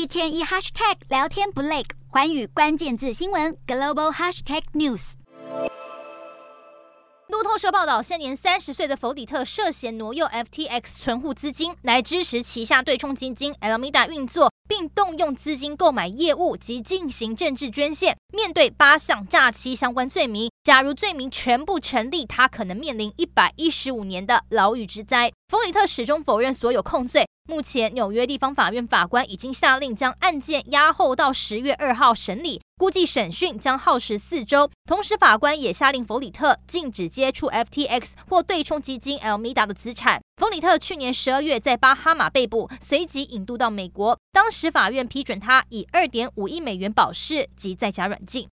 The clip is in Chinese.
一天一 hashtag 聊天不累，寰宇关键字新闻 global hashtag news。路透社报道，现年三十岁的弗里特涉嫌挪用 FTX 存户资金来支持旗下对冲基金 Alameda 运作，并动用资金购买业务及进行政治捐献。面对八项诈欺相关罪名，假如罪名全部成立，他可能面临一百一十五年的牢狱之灾。弗里特始终否认所有控罪。目前，纽约地方法院法官已经下令将案件押后到十月二号审理，估计审讯将耗时四周。同时，法官也下令弗里特禁止接触 FTX 或对冲基金 Almeda 的资产。弗里特去年十二月在巴哈马被捕，随即引渡到美国。当时法院批准他以二点五亿美元保释及在家软禁。